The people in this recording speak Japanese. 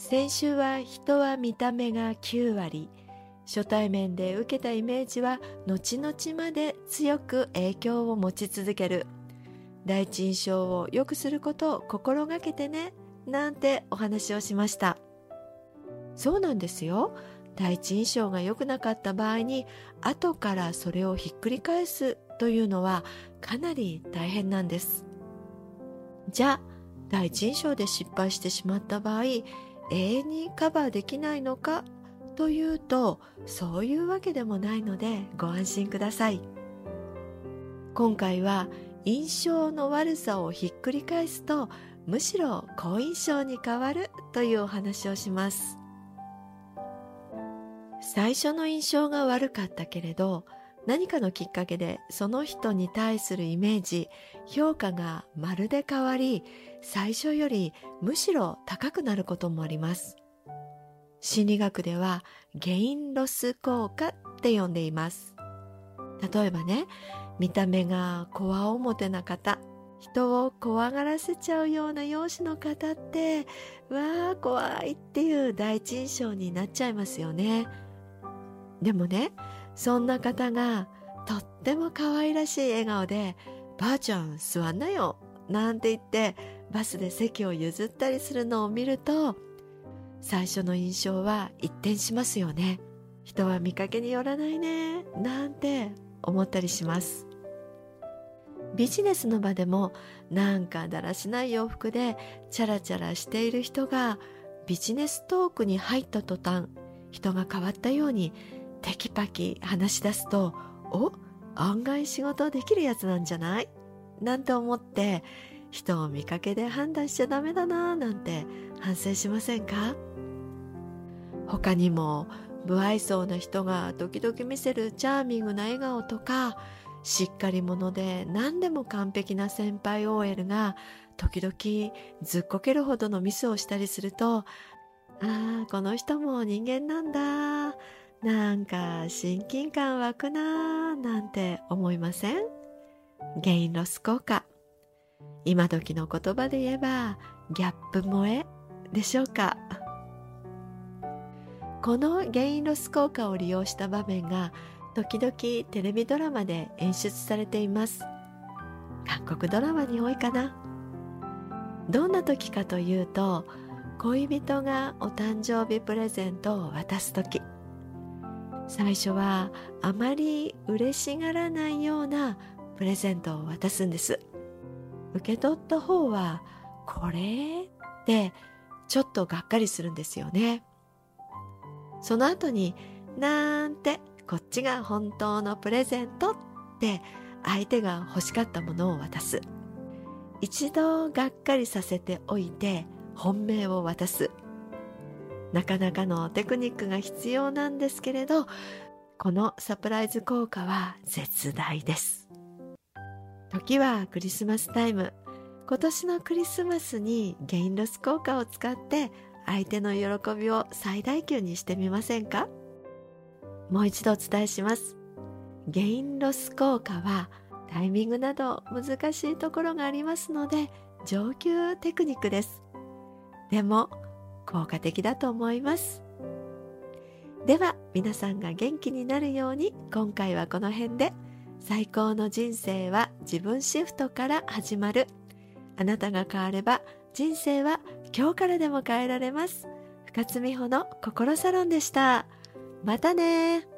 先週は人は見た目が9割。初対面で受けたイメージは後々まで強く影響を持ち続ける。第一印象を良くすることを心がけてねなんてお話をしました。そうなんですよ。第一印象が良くなかった場合に後からそれをひっくり返すというのはかなり大変なんです。じゃあ第一印象で失敗してしまった場合永遠にカバーできないのか？というとそういうわけでもないのでご安心ください。今回は印象の悪さをひっくり返すとむしろ好印象に変わるというお話をします。最初の印象が悪かったけれど何かのきっかけでその人に対するイメージ評価がまるで変わり最初よりむしろ高くなることもあります。心理学ではゲインロス効果って呼んでいます。例えばね見た目がこわ表な方人を怖がらせちゃうような容姿の方ってわあ怖いっていう第一印象になっちゃいますよね。でもねそんな方がとっても可愛らしい笑顔で「ばあちゃん座んなよ」なんて言ってバスで席を譲ったりするのを見ると最初の印象は一転しますよね人は見かけによらないねなんて思ったりします。ビジネスの場でもなんかだらしない洋服でチャラチャラしている人がビジネストークに入った途端人が変わったようにテキパキ話し出すとお案外仕事できるやつなんじゃない？なんて思って人を見かけで判断しちゃダメだななんて反省しませんか？他にも不愛想な人が時々見せるチャーミングな笑顔とかしっかり者で何でも完璧な先輩 OL が時々ずっこけるほどのミスをしたりするとああこの人も人間なんだなんか親近感湧くなーなんて思いません？ゲインロス効果今時の言葉で言えばギャップ萌えでしょうか？このゲインロス効果を利用した場面が時々テレビドラマで演出されています。韓国ドラマに多いかな。どんな時かというと恋人がお誕生日プレゼントを渡す時。最初はあまり嬉しがらないようなプレゼントを渡すんです。受け取った方はこれってちょっとがっかりするんですよね。その後になんてこっちが本当のプレゼントって相手が欲しかったものを渡す。一度がっかりさせておいて本命を渡す。なかなかのテクニックが必要なんですけれどこのサプライズ効果は絶大です。時はクリスマスタイム。今年のクリスマスにゲインロス効果を使って相手の喜びを最大級にしてみませんか？もう一度お伝えします。ゲインロス効果はタイミングなど難しいところがありますので上級テクニックです。でも効果的だと思います。では皆さんが元気になるように今回はこの辺で。最高の人生は自分シフトから始まる。あなたが変われば人生は今日からでも変えられます。深津美穂の心サロンでした。またね